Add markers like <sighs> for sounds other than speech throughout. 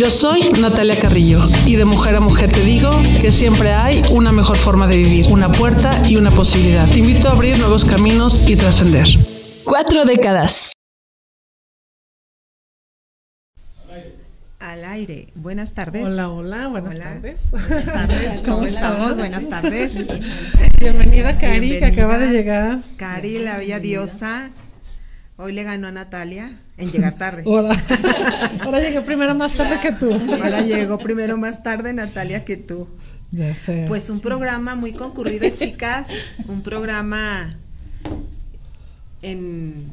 Yo soy Natalia Carrillo y de mujer a mujer te digo que siempre hay una mejor forma de vivir, una puerta y una posibilidad. Te invito a abrir nuevos caminos y trascender. Cuatro décadas. Al aire. Buenas tardes. Hola, hola, buenas Hola. tardes. Buenas tardes. <laughs> ¿Cómo estamos? Buenas tardes. Bienvenida Cari, que acaba de llegar. Cari, la bella diosa. Hoy le ganó a Natalia en llegar tarde. Hola. <laughs> Ahora llegué primero más tarde que tú. Ahora llegó primero más tarde Natalia que tú. Ya sé. Pues un programa muy concurrido, chicas. Un programa en.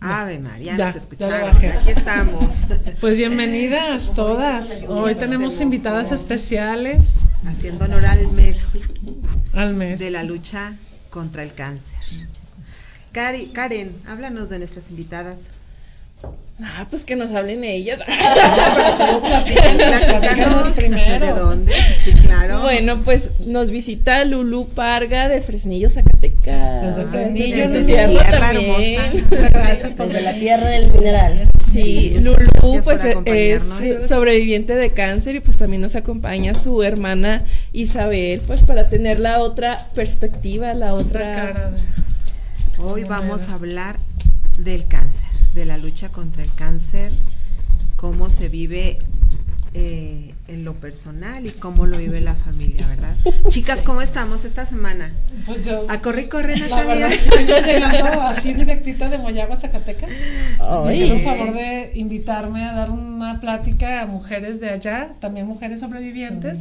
Ave María, Ya, nos ya escucharon. bajé. Aquí estamos. Pues bienvenidas todas. Hoy tenemos invitadas especiales Haciendo honor al mes al mes. de la lucha contra el cáncer. Cari, Karen, háblanos de nuestras invitadas. Ah, pues que nos hablen ellas. <laughs> Primero. de dónde. Sí, claro. Bueno, pues nos visita Lulu Parga de Fresnillo, Zacatecas. Desde Fresnillo, Desde tu mi tierra tierra también. hermosa. Gracias por Desde la tierra del mineral. Sí, Muchas Lulu pues por es sobreviviente de cáncer y pues también nos acompaña su hermana Isabel, pues para tener la otra perspectiva, la otra otra cara. Hoy vamos a hablar del cáncer, de la lucha contra el cáncer, cómo se vive eh, en lo personal y cómo lo vive la familia, ¿verdad? <laughs> Chicas, ¿cómo estamos esta semana? Pues yo. A corre y corre, La Natalia. vengo llegando así directita de Moyagua, Zacatecas. Me hicieron favor de invitarme a dar una plática a mujeres de allá, también mujeres sobrevivientes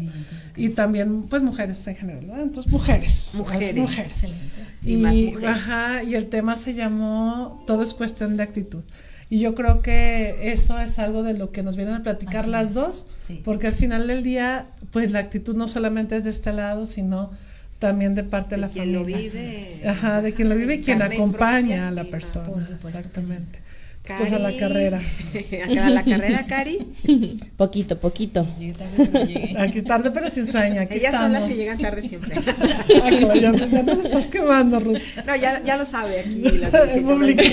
y también pues mujeres en general, ¿no? Entonces mujeres. Mujeres. mujeres. Y Y, más mujeres. ajá, y el tema se llamó Todo es cuestión de actitud. Y yo creo que eso es algo de lo que nos vienen a platicar las dos, porque al final del día, pues la actitud no solamente es de este lado, sino también de parte de, De la quien lo familia. vive. Ajá, de quien lo vive y quien acompaña a la persona. por supuesto que Exactamente. Cari. Pues a la carrera. <laughs> a la carrera, Cari. <laughs> Poquito, poquito. Aquí tarde pero sin sueño, aquí Ellas son las que llegan tarde siempre. <laughs> Ay, ya, ya nos estás quemando, Ruth. No, ya, ya lo sabe aquí. La El público.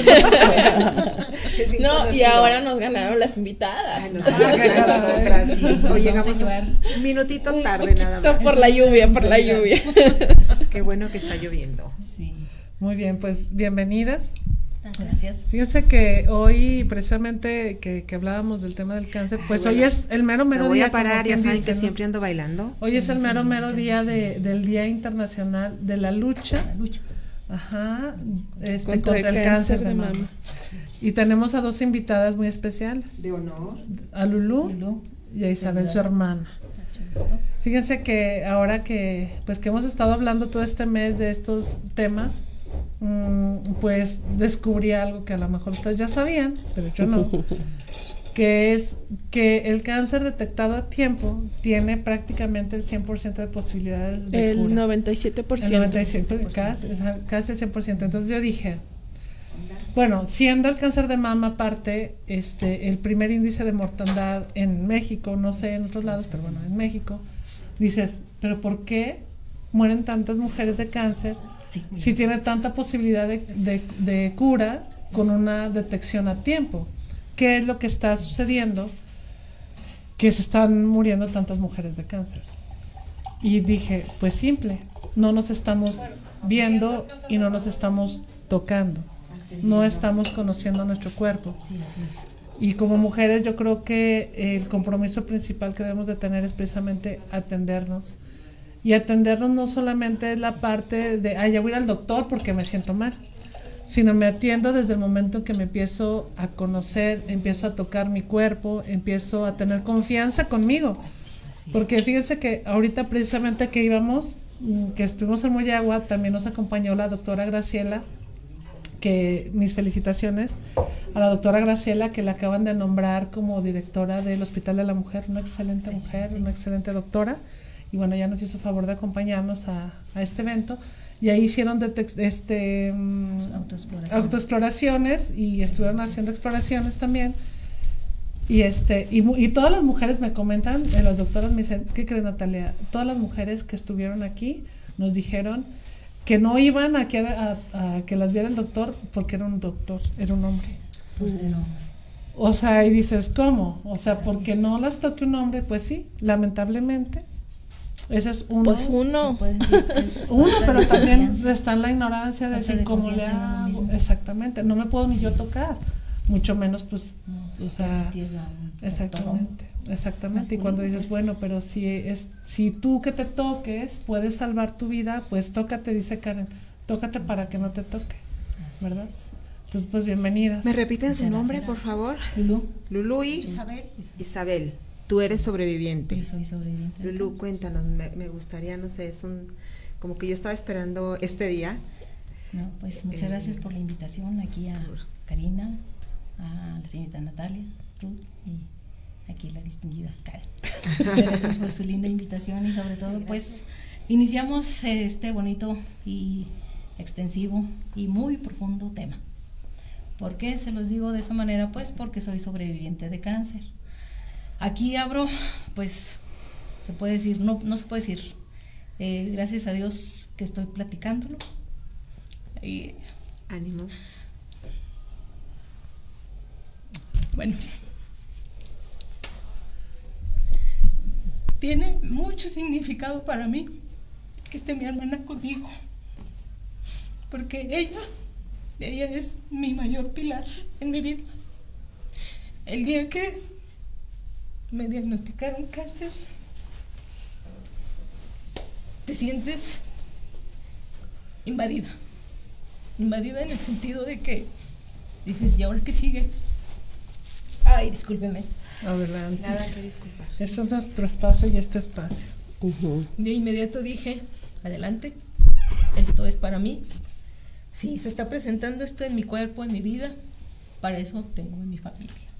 No, y ahora nos ganaron las invitadas. Ay, nos toca a nosotras, sí. Hoy llegamos minutitos tarde nada más. por la lluvia, por la lluvia. Qué bueno que está lloviendo. Muy bien, pues bienvenidas. Gracias. Fíjense que hoy, precisamente, que, que hablábamos del tema del cáncer, pues hoy es el mero, Me mero voy día. a parar, ya saben dice, que ¿no? siempre ando bailando. Hoy es el mero, mero día de, del Día Internacional de la Lucha. Lucha. Ajá, este, Contra el cáncer de mama. Y tenemos a dos invitadas muy especiales, De honor. a Lulú, Lulú. y a Isabel, su hermana. Fíjense que ahora que, pues que hemos estado hablando todo este mes de estos temas, mm, pues descubrí algo que a lo mejor ustedes ya sabían, pero yo no, <laughs> que es que el cáncer detectado a tiempo tiene prácticamente el 100% de posibilidades de El cura. 97%. El 97, casi, casi el 100%. Entonces yo dije, bueno, siendo el cáncer de mama aparte, este, el primer índice de mortandad en México, no sé en otros lados, pero bueno, en México, dices, pero ¿por qué mueren tantas mujeres de cáncer si tiene tanta posibilidad de, de- de cura con una detección a tiempo? ¿Qué es lo que está sucediendo? Que se están muriendo tantas mujeres de cáncer. Y dije, pues simple, no nos estamos viendo y no nos estamos tocando. No estamos conociendo nuestro cuerpo. Y como mujeres yo creo que el compromiso principal que debemos de tener es precisamente atendernos Y atendernos no solamente es la parte de, ay, ya voy al doctor porque me siento mal, sino me atiendo desde el momento en que me empiezo a conocer, empiezo a tocar mi cuerpo, empiezo a tener confianza conmigo. Porque fíjense que ahorita precisamente que íbamos, mm, que estuvimos en Moyagua, también nos acompañó la doctora Graciela, que mis felicitaciones a la doctora Graciela, que la acaban de nombrar como directora del Hospital de la Mujer, una excelente mujer, una excelente doctora. Y bueno, ya nos hizo favor de acompañarnos a, a este evento. Y ahí hicieron este, mm, autoexploraciones y estuvieron haciendo exploraciones también. Y, este, y, y, todas las mujeres me comentan, eh, las doctoras me dicen, ¿qué crees Natalia? Todas las mujeres que estuvieron aquí nos dijeron que no iban a que, a, que las viera el doctor porque era un doctor, era un hombre. O sea, y dices, ¿cómo? O sea, porque no las toque un hombre, pues sí, lamentablemente. Ese es uno. Pues uno. <laughs> uno, pero también está en la ignorancia de decir cómo le hago. Exactamente, no me puedo ni yo tocar, mucho menos pues, o sea, exactamente. Exactamente, y cuando dices, bueno, pero si es si tú que te toques puedes salvar tu vida, pues tócate, dice Karen, tócate para que no te toque, ¿verdad? Entonces, pues bienvenidas. ¿Me repiten su nombre, por favor? Lulú. Lulú y Isabel. Isabel. Tú eres sobreviviente. Yo soy sobreviviente. Lulú, cuéntanos, me, me, gustaría, no sé, es un, como que yo estaba esperando este día. No, pues muchas eh, gracias por la invitación aquí a Karina, a la señorita Natalia, Ruth y aquí la distinguida Karen. <laughs> Muchas gracias por su linda invitación y sobre todo pues iniciamos este bonito y extensivo y muy profundo tema. ¿Por qué se los digo de esa manera? Pues porque soy sobreviviente de cáncer. Aquí abro, pues se puede decir, no, no se puede decir, eh, gracias a Dios que estoy platicándolo. Y, Ánimo. Bueno, tiene mucho significado para mí que esté mi hermana conmigo. Porque ella, ella es mi mayor pilar en mi vida. El día que me diagnosticaron cáncer, te sientes invadida. Invadida en el sentido de que dices, ¿y ahora qué sigue? Ay, discúlpenme. Adelante. Nada que disculpar. Esto es nuestro espacio y este espacio. De inmediato dije, adelante, esto es para mí. Si se está presentando esto en mi cuerpo, en mi vida, para eso tengo en mi familia.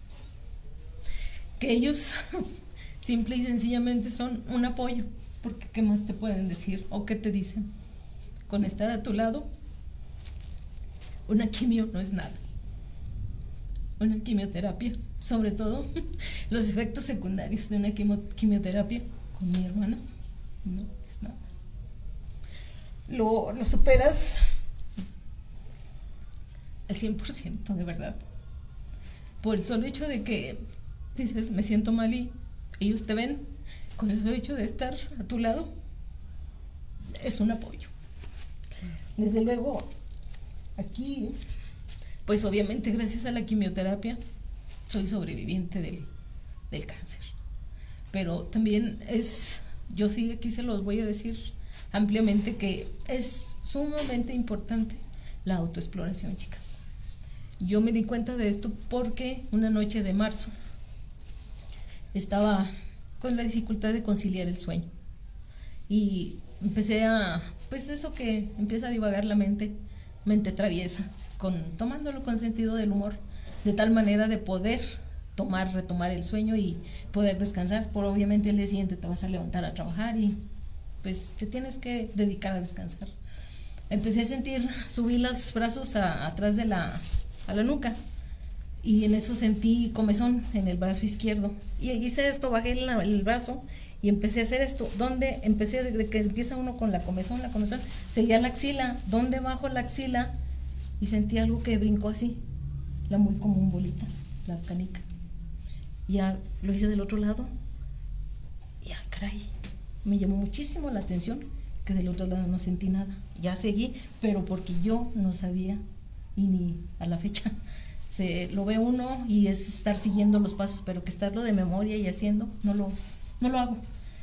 Que ellos <laughs> simple y sencillamente son un apoyo, porque ¿qué más te pueden decir o qué te dicen? Con estar a tu lado, una quimio no es nada. Una quimioterapia sobre todo <laughs> los efectos secundarios de una quimioterapia con mi hermana. No es nada. Lo, lo superas al 100%, de verdad. Por el solo hecho de que dices, me siento mal y ellos te ven, con el hecho de estar a tu lado, es un apoyo. Desde luego, aquí, pues obviamente gracias a la quimioterapia, soy sobreviviente del, del cáncer. Pero también es, yo sí aquí se los voy a decir ampliamente que es sumamente importante la autoexploración, chicas. Yo me di cuenta de esto porque una noche de marzo estaba con la dificultad de conciliar el sueño y empecé a, pues eso que empieza a divagar la mente, mente traviesa, con, tomándolo con sentido del humor de tal manera de poder tomar, retomar el sueño y poder descansar. Por obviamente el día siguiente te vas a levantar a trabajar y pues te tienes que dedicar a descansar. Empecé a sentir, subí los brazos atrás de la, a la nuca y en eso sentí comezón en el brazo izquierdo. Y hice esto, bajé el, el brazo y empecé a hacer esto. ¿Dónde empecé? Desde que empieza uno con la comezón, la comezón, seguía la axila. ¿Dónde bajo la axila? Y sentí algo que brincó así la muy común bolita, la canica. Ya lo hice del otro lado. Ya, caray, me llamó muchísimo la atención que del otro lado no sentí nada. Ya seguí, pero porque yo no sabía y ni a la fecha se lo ve uno y es estar siguiendo los pasos, pero que estarlo de memoria y haciendo, no lo, no lo hago.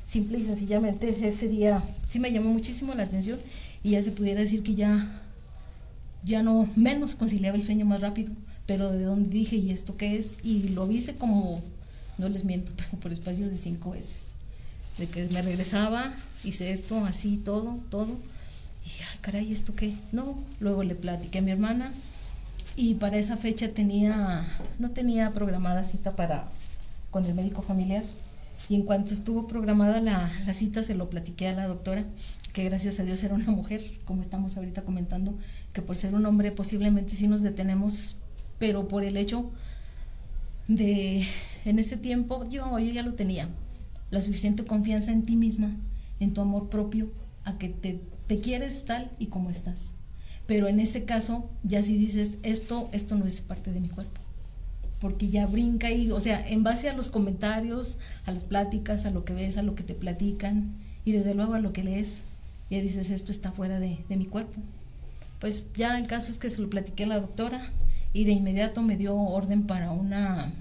simple y sencillamente ese día sí me llamó muchísimo la atención y ya se pudiera decir que ya, ya no menos conciliaba el sueño más rápido, pero de donde dije, ¿y esto qué es? Y lo hice como, no les miento, <laughs> pero por espacio de cinco veces. De que me regresaba, hice esto, así, todo, todo. Y dije, ay, caray, ¿esto qué? No, luego le platiqué a mi hermana y para esa fecha tenía, no tenía programada cita para, con el médico familiar. Y en cuanto estuvo programada la, la, cita, se lo platiqué a la doctora, que gracias a Dios era una mujer, como estamos ahorita comentando, que por ser un hombre posiblemente sí nos detenemos, pero por el hecho de, en ese tiempo, yo, yo ya lo tenía, la suficiente confianza en ti misma, en tu amor propio, a que te, te quieres tal y como estás. Pero en este caso, ya si dices, esto, esto no es parte de mi cuerpo porque ya brinca y, o sea, en base a los comentarios, a las pláticas, a lo que ves, a lo que te platican y desde luego a lo que lees, ya dices, esto está fuera de, de mi cuerpo. Pues ya el caso es que se lo platiqué a la doctora y de inmediato me dio orden para una,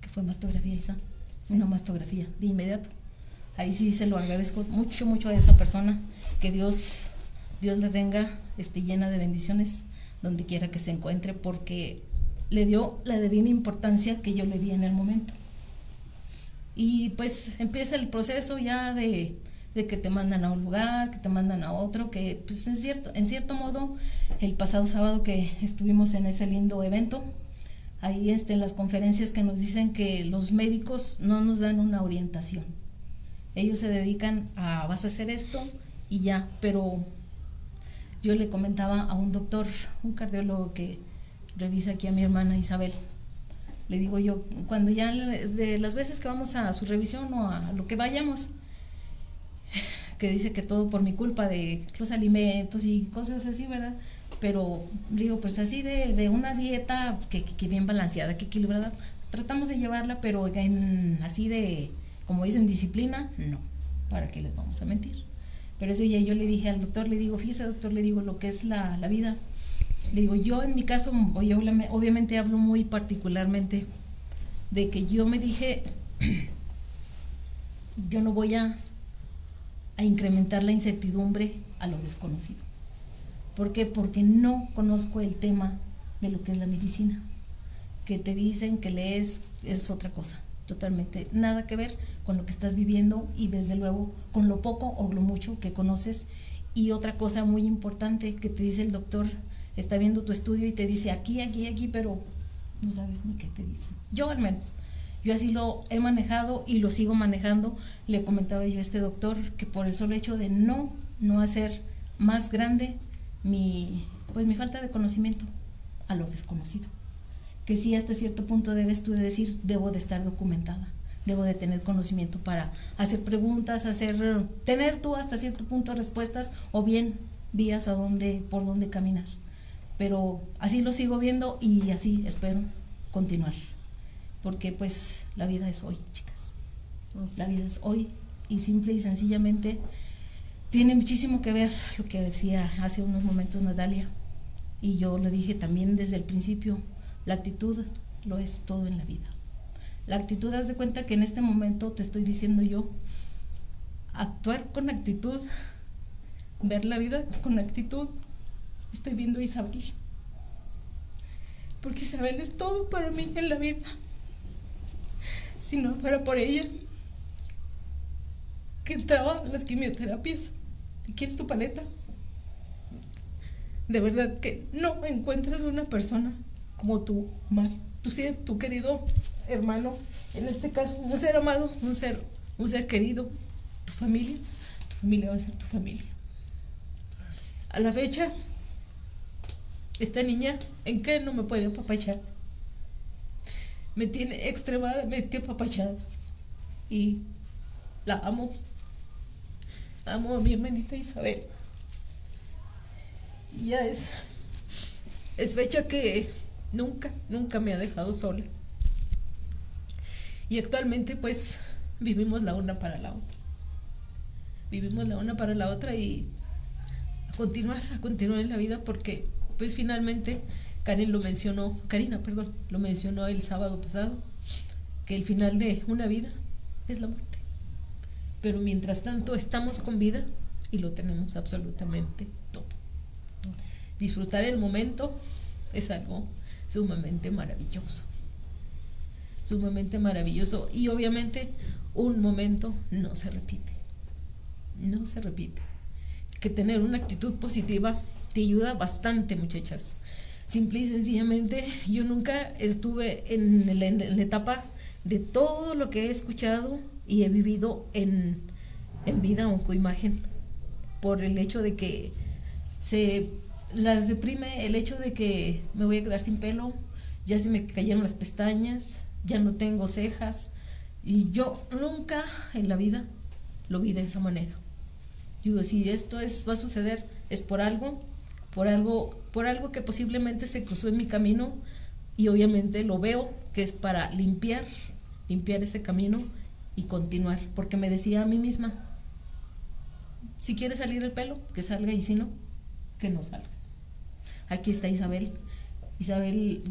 ¿qué fue mastografía, Isa? Una mastografía, de inmediato. Ahí sí se lo agradezco mucho, mucho a esa persona, que Dios, Dios le tenga este, llena de bendiciones donde quiera que se encuentre, porque le dio la divina importancia que yo le di en el momento. Y pues empieza el proceso ya de, de, que te mandan a un lugar, que te mandan a otro, que pues en cierto, en cierto modo el pasado sábado que estuvimos en ese lindo evento, ahí este, en las conferencias que nos dicen que los médicos no nos dan una orientación. Ellos se dedican a vas a hacer esto y ya, pero yo le comentaba a un doctor, un cardiólogo que revisa aquí a mi hermana Isabel. Le digo yo, cuando ya de las veces que vamos a su revisión o a lo que vayamos, <laughs> que dice que todo por mi culpa de los alimentos y cosas así, ¿verdad? Pero digo, pues así de, una dieta que, que, bien balanceada, que equilibrada, tratamos de llevarla, pero en, así de, como dicen, disciplina, no, ¿para qué les vamos a mentir? Pero ese día yo le dije al doctor, le digo, fíjese doctor, le digo lo que es la, la vida, le digo, yo en mi caso, obviamente hablo muy particularmente de que yo me dije, <clears throat> yo no voy a, a incrementar la incertidumbre a lo desconocido. ¿Por qué? Porque no conozco el tema de lo que es la medicina. Que te dicen que lees es otra cosa, totalmente nada que ver con lo que estás viviendo y desde luego con lo poco o lo mucho que conoces. Y otra cosa muy importante que te dice el doctor está viendo tu estudio y te dice aquí, aquí, aquí, pero no sabes ni qué te dice. Yo al menos. Yo así lo he manejado y lo sigo manejando. Le comentaba yo a este doctor que por el solo hecho de no, no hacer más grande mi, pues mi falta de conocimiento a lo desconocido. Que sí hasta cierto punto debes tú de decir, debo de estar documentada, debo de tener conocimiento para hacer preguntas, hacer, tener tú hasta cierto punto respuestas o bien vías a dónde, por dónde caminar pero así lo sigo viendo y así espero continuar. Porque pues la vida es hoy, chicas. La vida es hoy y simple y sencillamente tiene muchísimo que ver lo que decía hace unos momentos Natalia. Y yo le dije también desde el principio, la actitud lo es todo en la vida. La actitud, haz de cuenta que en este momento te estoy diciendo yo, actuar con actitud, ver la vida con actitud, estoy viendo a Isabel. Porque Isabel es todo para mí en la vida. Si no fuera por ella, que entraba las quimioterapias. ¿Quieres tu paleta? De verdad que no encuentras una persona como tú, Mar. Tu, tu querido hermano, en este caso, un ser amado, un ser, un ser querido, tu familia, tu familia va a ser tu familia. A la fecha, esta niña, ¿en qué no me puede apapachar? Me tiene extremadamente apapachada. Y la amo. Amo a mi hermanita Isabel. Y ya. Es fecha que nunca, nunca me ha dejado sola. Y actualmente, pues, vivimos la una para la otra. Vivimos la una para la otra y a continuar, a continuar en la vida porque pues finalmente Karen lo mencionó, Karina, perdón, lo mencionó el sábado pasado, que el final de una vida es la muerte. pero mientras tanto estamos con vida y lo tenemos absolutamente todo. Disfrutar el momento es algo sumamente maravilloso. Sumamente maravilloso. Y obviamente un momento no se repite. No se repite. Que tener una actitud positiva te ayuda bastante, muchachas. Simple y sencillamente, yo nunca estuve en la, etapa de todo lo que he escuchado y he vivido en, en vida oncoimagen por el hecho de que se las deprime el hecho de que me voy a quedar sin pelo, ya se me cayeron las pestañas, ya no tengo cejas y yo nunca en la vida lo vi de esa manera. Yo digo, si esto es va a suceder es por algo, por algo, por algo que posiblemente se cruzó en mi camino y obviamente lo veo que es para limpiar, limpiar ese camino y continuar, porque me decía a mí misma, si quiere salir el pelo, que salga y si no, que no salga. Aquí está Isabel. Isabel,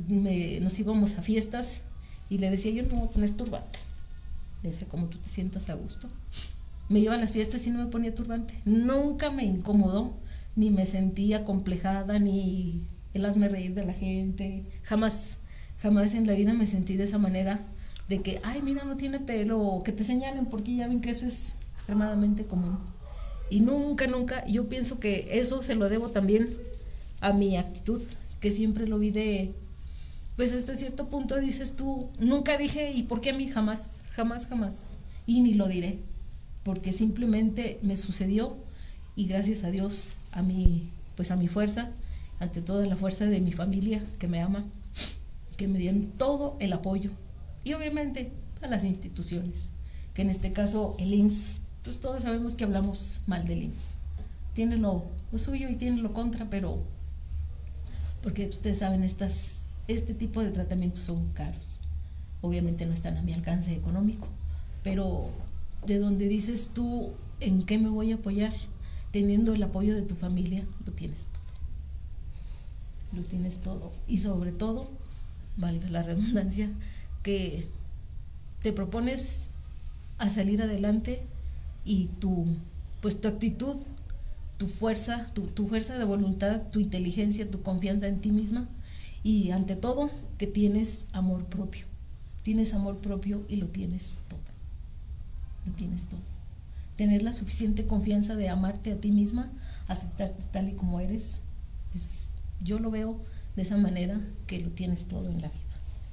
nos íbamos a fiestas y le decía, yo no me voy a poner turbante. Le como tú te sientas a gusto. Me iba a las fiestas y no me ponía turbante. Nunca me incomodó, ni me sentía complejada, ni el hazme reír de la gente. Jamás, jamás en la vida me sentí de esa manera de que, ay, mira, no tiene pelo, o que te señalen, porque ya ven que eso es extremadamente común. Y nunca, nunca, yo pienso que eso se lo debo también a mi actitud, que siempre lo vi de, pues hasta cierto punto dices tú, nunca dije, ¿y por qué a mí jamás? Jamás, jamás. Y ni lo diré, porque simplemente me sucedió y gracias a Dios, a mi, pues a mi fuerza, ante toda la fuerza de mi familia que me ama, que me dieron todo el apoyo y obviamente a las instituciones, que en este caso el IMSS, pues todos sabemos que hablamos mal del IMSS. Tiene lo, suyo y tiene lo contra, pero porque ustedes saben, estas, este tipo de tratamientos son caros. Obviamente no están a mi alcance económico, pero de donde dices tú en qué me voy a apoyar, teniendo el apoyo de tu familia, lo tienes todo. Lo tienes todo. Y sobre todo, valga la redundancia, que te propones a salir adelante y tu, pues tu actitud, tu fuerza, tu, fuerza de voluntad, tu inteligencia, tu confianza en ti misma y ante todo que tienes amor propio. Tienes amor propio y lo tienes todo. Lo tienes todo. Tener la suficiente confianza de amarte a ti misma, aceptarte tal y como eres, es, yo lo veo de esa manera que lo tienes todo en la vida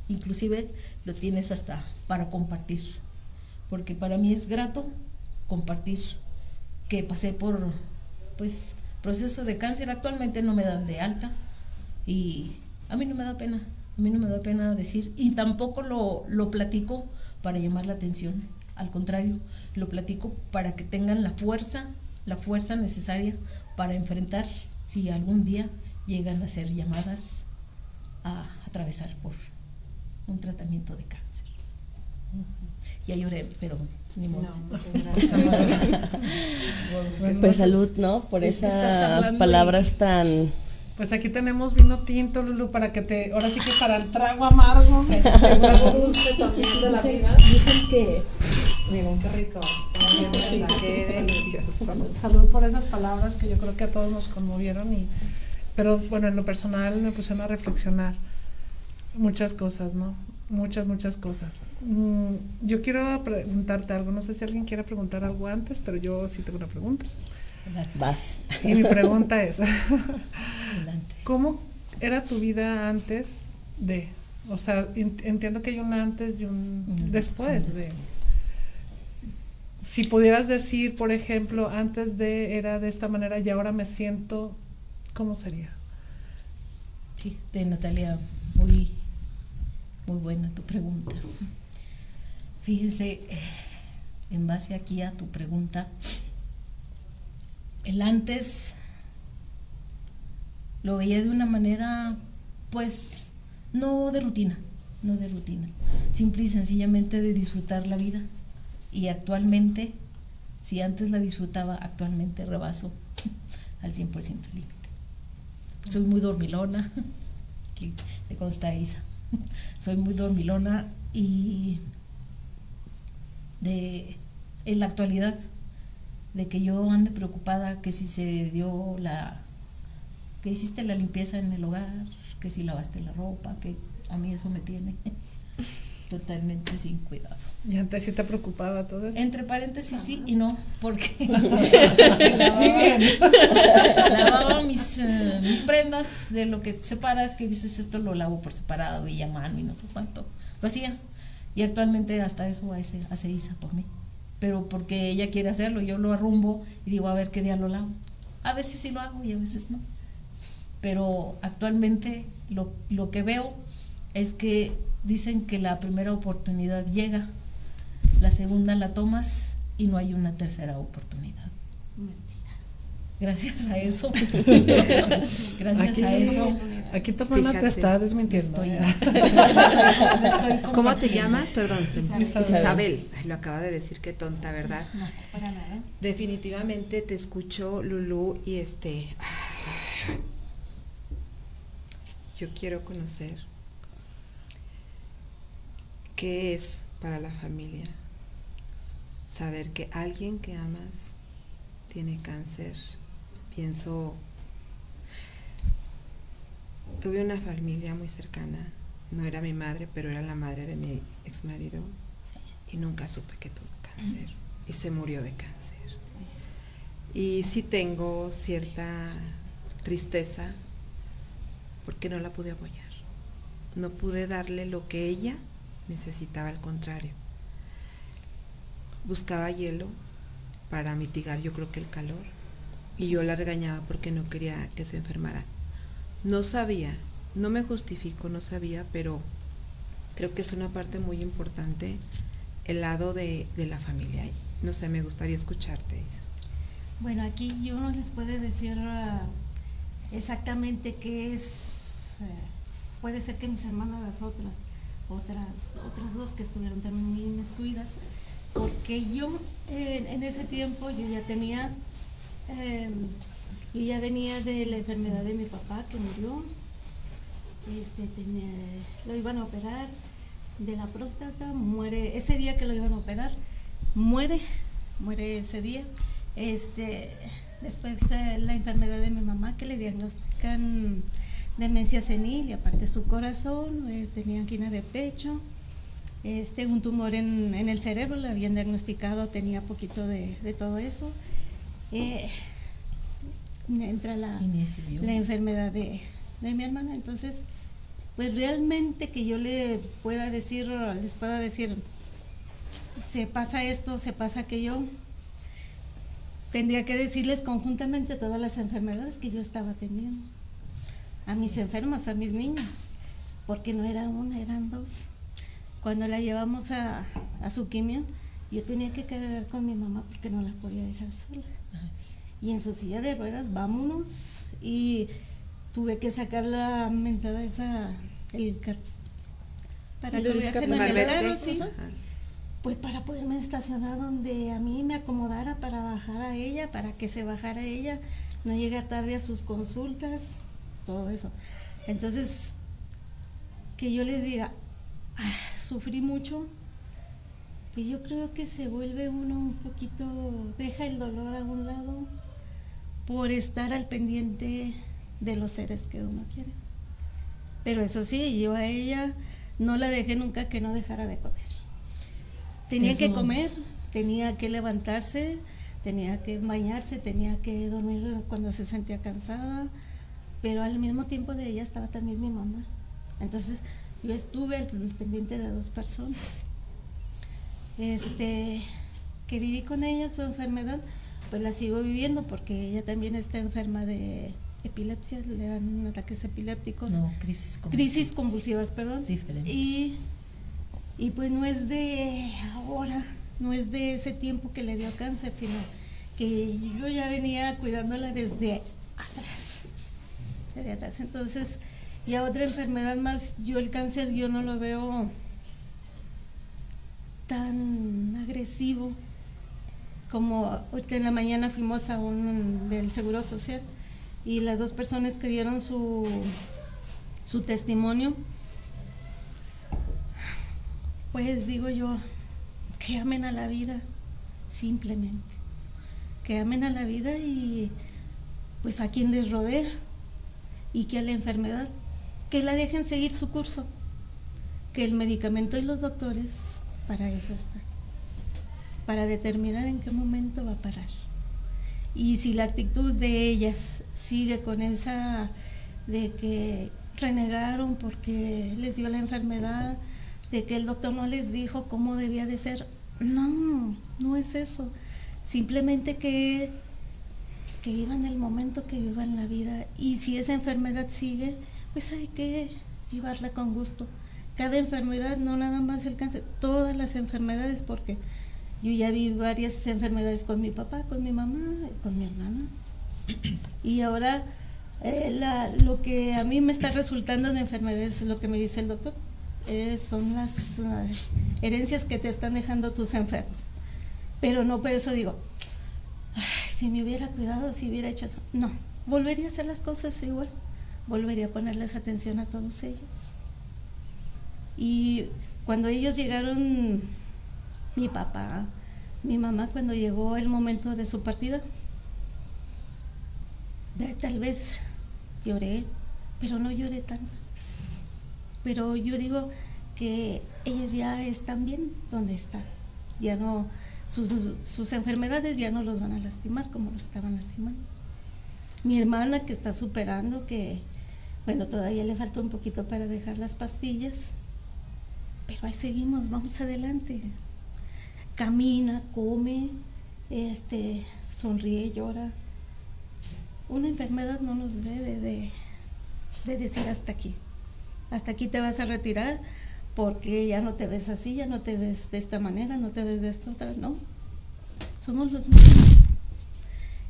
inclusive lo tienes hasta para compartir, porque para mí es grato compartir que pasé por pues proceso de cáncer, actualmente no me dan de alta y a mí no me da pena, a mí no me da pena decir y tampoco lo, lo platico para llamar la atención, al contrario, lo platico para que tengan la fuerza, la fuerza necesaria para enfrentar si algún día llegan a ser llamadas a atravesar por un tratamiento de cáncer. Ya lloré, pero ni modo. <laughs> pues salud, ¿no? Por esas palabras tan... Pues aquí tenemos vino tinto, Lulu, para que te... Ahora sí que para el trago amargo, <laughs> el trago dulce también de la vida. Dicen que... Miren, qué rico. Salud, salud por esas palabras que yo creo que a todos nos conmovieron y... Pero bueno, en lo personal me pusieron a reflexionar muchas cosas, ¿no? Muchas, muchas cosas. Mm, yo quiero preguntarte algo, no sé si alguien quiere preguntar algo antes, pero yo sí tengo una pregunta. Vas. Y mi pregunta es, <laughs> ¿cómo era tu vida antes de? O sea, entiendo que hay un antes y un después de. Si pudieras decir, por ejemplo, antes de era de esta manera y ahora me siento, ¿cómo sería? Sí, de Natalia, muy muy buena tu pregunta. Fíjense, en base aquí a tu pregunta, el antes lo veía de una manera, pues, no de rutina, no de rutina, simple y sencillamente de disfrutar la vida. Y actualmente, si antes la disfrutaba, actualmente rebaso al 100% el límite. Soy muy dormilona, <laughs> que consta Isa. <laughs> soy muy dormilona y de en la actualidad, de que yo ande preocupada que si se dio la, que hiciste la limpieza en el hogar, que si lavaste la ropa, que a mí eso me tiene <laughs> totalmente sin cuidado. ¿Y antes sí te preocupaba todo eso? Entre paréntesis sí y no, porque <laughs> <laughs> lavaba mis, eh, mis prendas de lo que separas, que dices esto lo lavo por separado y a mano y no sé cuánto. Lo hacía. Y actualmente hasta eso hace, hace Isa por mí. Pero porque ella quiere hacerlo, yo lo arrumbo y digo a ver qué día lo lavo. A veces sí lo hago y a veces no. Pero actualmente lo, lo que veo es que dicen que la primera oportunidad llega, la segunda la tomas y no hay una tercera oportunidad. Gracias a eso. <laughs> Gracias Aquí, a eso. aquí tu hermana te Fíjate. está desmintiendo. Estoy, <laughs> estoy ¿Cómo te llamas? Perdón. Isabel. Isabel. Ay, lo acaba de decir, qué tonta, ¿verdad? No, para nada. Definitivamente te escucho, Lulu, y este. <sighs> Yo quiero conocer qué es para la familia saber que alguien que amas tiene cáncer. Pienso. Tuve una familia muy cercana. No era mi madre, pero era la madre de mi ex marido. Y nunca supe que tuvo cáncer. Y se murió de cáncer. Y sí tengo cierta tristeza porque no la pude apoyar. No pude darle lo que ella necesitaba, al contrario. Buscaba hielo para mitigar yo creo que el calor y yo la regañaba porque no quería que se enfermara. No sabía, no me justifico, no sabía, pero creo que es una parte muy importante el lado de, de la familia. No sé, me gustaría escucharte. Bueno, aquí yo no les puedo decir ah, exactamente qué es. eh, puede ser que mis hermanas las otras, otras, otras dos que estuvieron también muy inmiscuidas, porque yo en ese tiempo yo ya tenía, eh, yo ya venía de la enfermedad de mi papá que murió, este, tenía- lo iban a operar de la próstata, muere, ese día que lo iban a operar, muere, muere ese día. Este, después eh, la enfermedad de mi mamá que le diagnostican demencia senil y aparte su corazón, eh, tenía angina de pecho, este, un tumor en, en el cerebro, le habían diagnosticado, tenía poquito de, de todo eso. Eh, entra la, la enfermedad de, de mi hermana. Entonces, pues realmente que yo le pueda decir, les pueda decir, se pasa esto, se pasa aquello, tendría que decirles conjuntamente todas las enfermedades que yo estaba teniendo. A mis enfermas, a mis niñas, porque no era una, eran dos. Cuando la llevamos a, a su quimio, yo tenía que cargar con mi mamá porque no la podía dejar sola y en su silla de ruedas, vámonos. Y tuve que sacar la mentada esa, el para que carro, sí. Pues para poderme estacionar donde a mí me acomodara para bajar a ella, para que se bajara ella, no llegar tarde a sus consultas, todo eso. Entonces, que yo les diga, "Ah, sufrí mucho, pues yo creo que se vuelve uno un poquito, deja el dolor a un lado por estar al pendiente de los seres que uno quiere. Pero eso sí, yo a ella no la dejé nunca que no dejara de comer. Tenía que comer, tenía que levantarse, tenía que bañarse, tenía que dormir cuando se sentía cansada, pero al mismo tiempo de ella estaba también mi mamá. Entonces yo estuve pendiente de dos personas. Este, que viví con ella su enfermedad, pues la sigo viviendo porque ella también está enferma de epilepsia, le dan ataques epilépticos No, crisis convulsiva. crisis convulsivas, perdón. Diferente. Y, y pues no es de ahora, no es de ese tiempo que le dio cáncer, sino que yo ya venía cuidándola desde atrás. Desde atrás. Entonces, otra enfermedad más, yo el cáncer yo no lo veo tan agresivo como en la mañana fuimos a un del Seguro Social y las dos personas que dieron su su testimonio, pues digo yo, que amen a la vida. simplemente. Que amen a la vida y pues a quien les rodea y que la enfermedad, que la dejen seguir su curso, que el medicamento y los doctores para eso están, para determinar en qué momento va a parar. Y si la actitud de ellas sigue con esa de que renegaron porque les dio la enfermedad, de que el doctor no les dijo cómo debía de ser, no, no es eso. Simplemente que, que vivan el momento que vivan la vida. Y si esa enfermedad sigue, pues hay que llevarla con gusto. Cada enfermedad, no nada más el cáncer, todas las enfermedades, porque yo ya vi varias enfermedades con mi papá, con mi mamá, con mi hermana. Y ahora eh, lo que a mí me está resultando de enfermedades, lo que me dice el doctor, eh, son las uh, herencias que te están dejando tus enfermos. Pero no por eso digo, si me hubiera cuidado, si hubiera hecho eso. No, volvería a hacer las cosas igual, volvería a ponerles atención a todos ellos. Y cuando ellos llegaron mi papá, mi mamá cuando llegó el momento de su partida. Tal vez lloré, pero no lloré tanto. Pero yo digo que ellos ya están bien donde están. Ya no, sus, sus enfermedades ya no los van a lastimar como los estaban lastimando. Mi hermana que está superando, que bueno, todavía le falta un poquito para dejar las pastillas, pero ahí seguimos, vamos adelante camina, come, este, sonríe, llora. Una enfermedad no nos debe de, de, decir hasta aquí. Hasta aquí te vas a retirar porque ya no te ves así, ya no te ves de esta manera, no te ves de esta otra, no. Somos los mismos.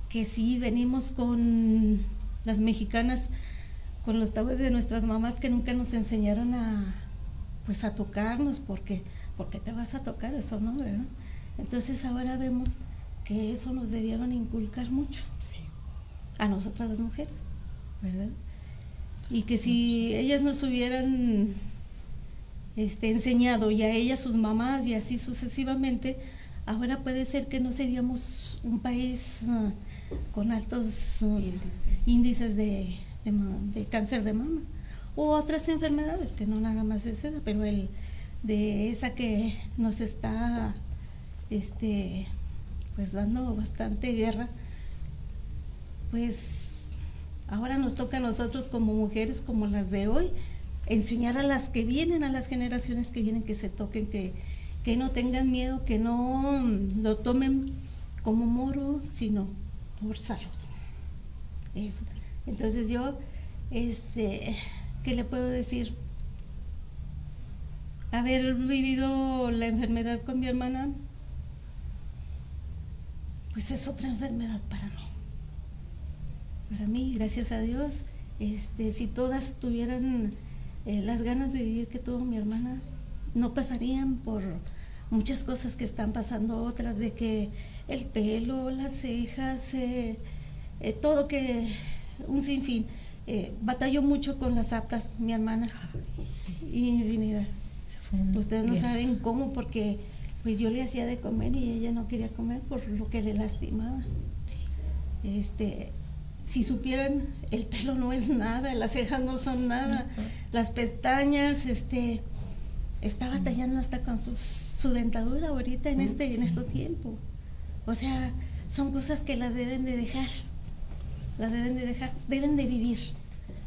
Que sí, venimos con las mexicanas, con los tabúes de nuestras mamás que nunca nos enseñaron a, pues a tocarnos porque porque te vas a tocar eso, ¿no? ¿verdad? Entonces ahora vemos que eso nos debieron inculcar mucho a nosotras las mujeres, ¿verdad? Y que si ellas nos hubieran este, enseñado y a ellas sus mamás y así sucesivamente, ahora puede ser que no seríamos un país uh, con altos uh, índices de, de, de, cáncer de mama o otras enfermedades, que no nada más es esa, pero el, de esa que nos está este pues dando bastante guerra pues ahora nos toca a nosotros como mujeres como las de hoy enseñar a las que vienen a las generaciones que vienen que se toquen que, que no tengan miedo que no lo tomen como moro sino por salud. Eso. Entonces yo este qué le puedo decir haber vivido la enfermedad con mi hermana, pues es otra enfermedad para mí. Para mí, gracias a Dios, este, si todas tuvieran eh, las ganas de vivir que tuvo mi hermana, no pasarían por muchas cosas que están pasando otras, de que el pelo, las cejas, eh, eh, todo que, un sinfín. batalló mucho con las aptas, mi hermana. y Infinidad. Ustedes no saben cómo, porque pues yo le hacía de comer y ella no quería comer por lo que le lastimaba. Este, si supieran, el pelo no es nada, las cejas no son nada, las pestañas, este, está batallando hasta con su dentadura ahorita en este, en este tiempo. O sea, son cosas que las deben de dejar, las deben de dejar, deben de vivir,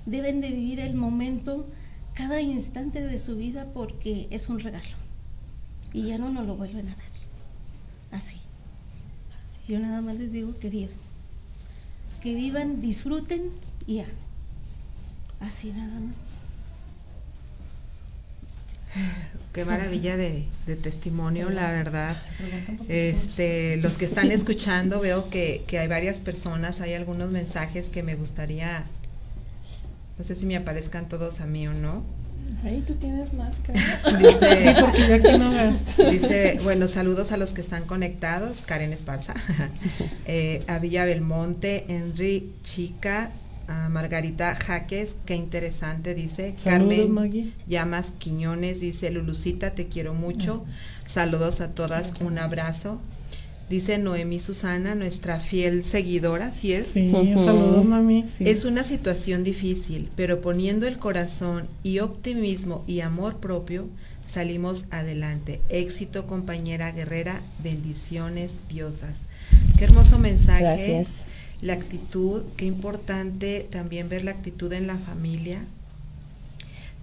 deben de vivir el momento cada instante de su vida porque es un regalo. Y ya no nos lo vuelven a dar. Así. Yo nada más les digo que vivan. Que vivan, disfruten y ya. Así nada más. <laughs> Qué maravilla de, testimonio, la verdad. Este, los que están <laughs> escuchando, veo que, que hay varias personas, hay algunos mensajes que me gustaría no sé si me aparezcan todos a mí o no. Ahí tú tienes máscara. Dice, <laughs> sí, porque yo aquí no veo. Dice, bueno, saludos a los que están conectados. Karen Esparza, <laughs> eh, a Villa Belmonte, Henry Chica, a Margarita Jaques, qué interesante, dice. Carmen Llamas Quiñones, dice, Lulucita, te quiero mucho. Saludos a todas, un abrazo. Dice Noemí Susana, nuestra fiel seguidora, ¿sí es? Sí, saludos, mami. sí. Es una situación difícil, pero poniendo el corazón y optimismo y amor propio, salimos adelante. Éxito, compañera guerrera, bendiciones piosas. Qué hermoso mensaje. Gracias. La actitud, qué importante también ver la actitud en la familia,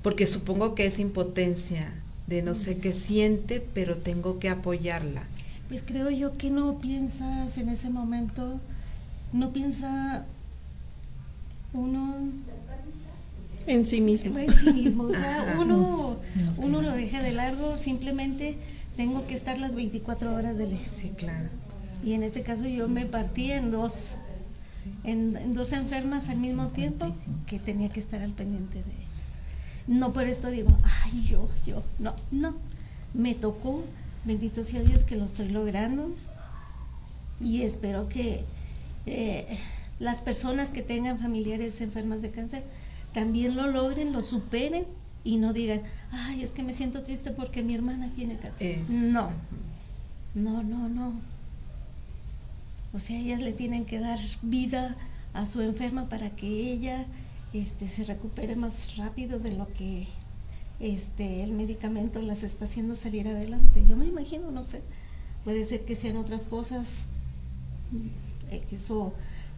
porque supongo que es impotencia de no sé qué siente, pero tengo que apoyarla. Pues creo yo que no piensas en ese momento, no piensa uno En sí mismo. en sí mismo, o sea, uno, uno lo deja de largo, simplemente tengo que estar las 24 horas de lejos. Sí, claro. Y en este caso yo me partí en dos, en, en dos enfermas al mismo tiempo que tenía que estar al pendiente de ellas. No por esto digo, ay, yo, yo, no, no. Me tocó, bendito sea Dios que lo estoy logrando y espero que eh, las personas que tengan familiares enfermas de cáncer también lo logren, lo superen y no digan, ay, es que me siento triste porque mi hermana tiene cáncer. Eh. No, no, no, no. O sea, ellas le tienen que dar vida a su enferma para que ella este, se recupere más rápido de lo que este, el medicamento las está haciendo salir adelante. Yo me imagino, no sé, puede ser que sean otras cosas, eh, que eso,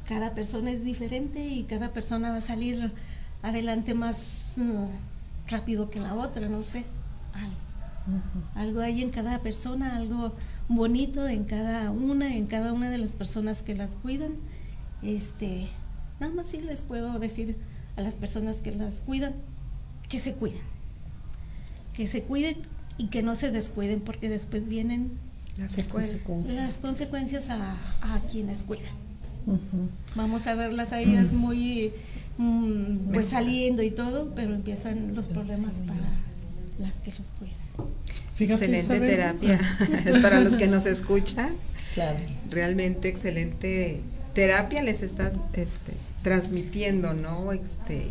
cada persona es diferente y cada persona va a salir adelante más uh, rápido que la otra, no sé, algo. Algo hay en cada persona, algo bonito en cada una, en cada una de las personas que las cuidan. Este, nada más sí les puedo decir a las personas que las cuidan que se cuiden. Que se cuiden y que no se descuiden porque después vienen Las consecuencias. las consecuencias a, a quienes cuidan. Ujú. Vamos a verlas a ellas muy mm, pues saliendo y todo, pero empiezan los problemas para las que los cuidan. Fíjate, Excelente Isabel. terapia <laughs> <laughs> para los que nos escuchan. Claro. Realmente excelente terapia les estás este, transmitiendo, ¿no? Este,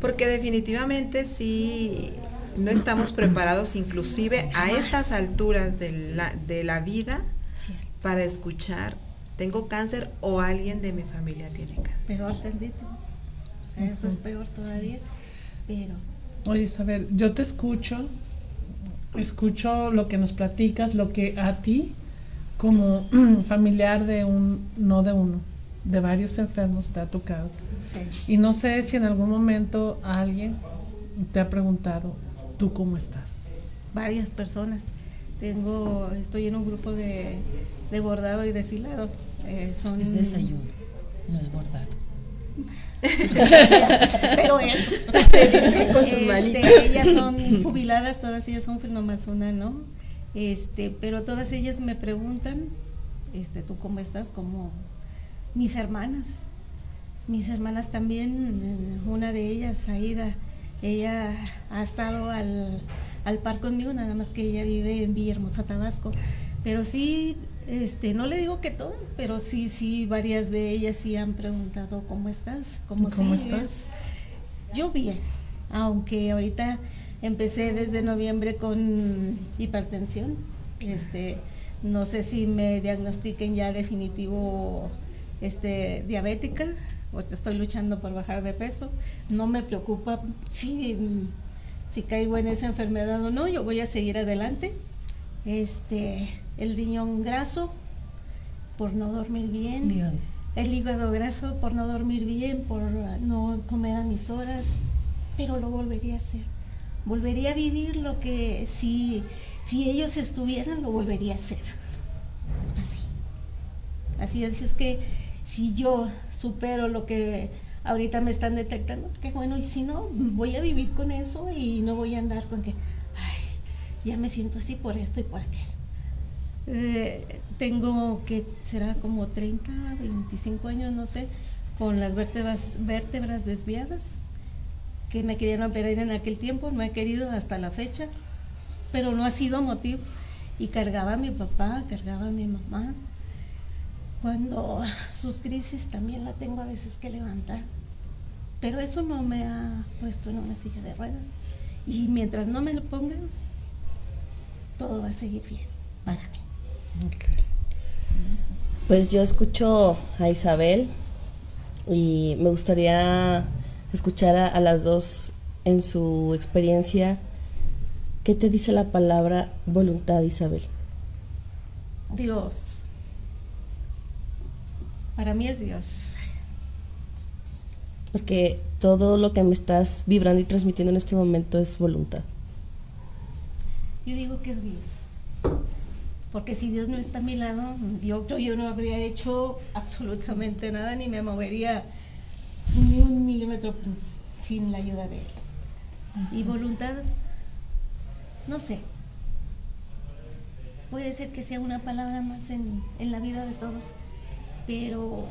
porque definitivamente sí no estamos preparados, inclusive a estas alturas de la, de la vida, Cierto. para escuchar, tengo cáncer o alguien de mi familia tiene cáncer. Peor tantito. Eso es peor todavía. Pero Oye, Isabel, yo te escucho, escucho lo que nos platicas, lo que a ti, como <clears throat> familiar de un, no de uno, de varios enfermos te ha tocado. sí. Y no sé si en algún momento alguien te ha preguntado, ¿tú cómo estás? varias personas. Tengo, estoy en un grupo de, de bordado y deshilado. Eh, son, Es desayuno, no es bordado. <laughs> Pero es. <laughs> Con sus Este, ellas son jubiladas, todas ellas son más una, ¿no? Este, pero todas ellas me preguntan, este, ¿tú cómo estás? Como mis hermanas. Mis hermanas también, eh, una de ellas, Aida, ella ha estado al, al par conmigo, nada más que ella vive en Villahermosa, Tabasco. Pero sí, este, no le digo que todas, pero sí, sí, varias de ellas sí han preguntado, ¿cómo estás? ¿Cómo, ¿Cómo estás? Yo bien, aunque ahorita empecé desde noviembre con hipertensión. Este, no sé si me diagnostiquen ya definitivo este, diabética, porque estoy luchando por bajar de peso. No me preocupa si, si caigo en esa enfermedad o no, yo voy a seguir adelante. Este, el riñón graso por no dormir bien el hígado graso por no dormir bien, por no comer a mis horas, pero lo volvería a hacer. Volvería a vivir lo que si, si ellos estuvieran, lo volvería a hacer. Así. Así es, es que si yo supero lo que ahorita me están detectando, qué bueno, y si no, voy a vivir con eso y no voy a andar con que, ay, ya me siento así por esto y por aquello. Eh, tengo que será como 30, 25 años, no sé, con las vértebras, vértebras desviadas, que me querían operar en aquel tiempo, no he querido hasta la fecha, pero no ha sido motivo. Y cargaba a mi papá, cargaba a mi mamá. Cuando sus crisis también la tengo a veces que levantar. Pero eso no me ha puesto en una silla de ruedas. Y mientras no me lo pongan, todo va a seguir bien para mí. Pues yo escucho a Isabel y me gustaría escuchar a, a las dos en su experiencia. ¿Qué te dice la palabra voluntad, Isabel? Dios. Para mí es Dios. Porque todo lo que me estás vibrando y transmitiendo en este momento es voluntad. Yo digo que es Dios. Porque si Dios no está a mi lado, yo creo yo no habría hecho absolutamente nada ni me movería ni un milímetro sin la ayuda de Él. Y voluntad, no sé. Puede ser que sea una palabra más en, en la vida de todos, pero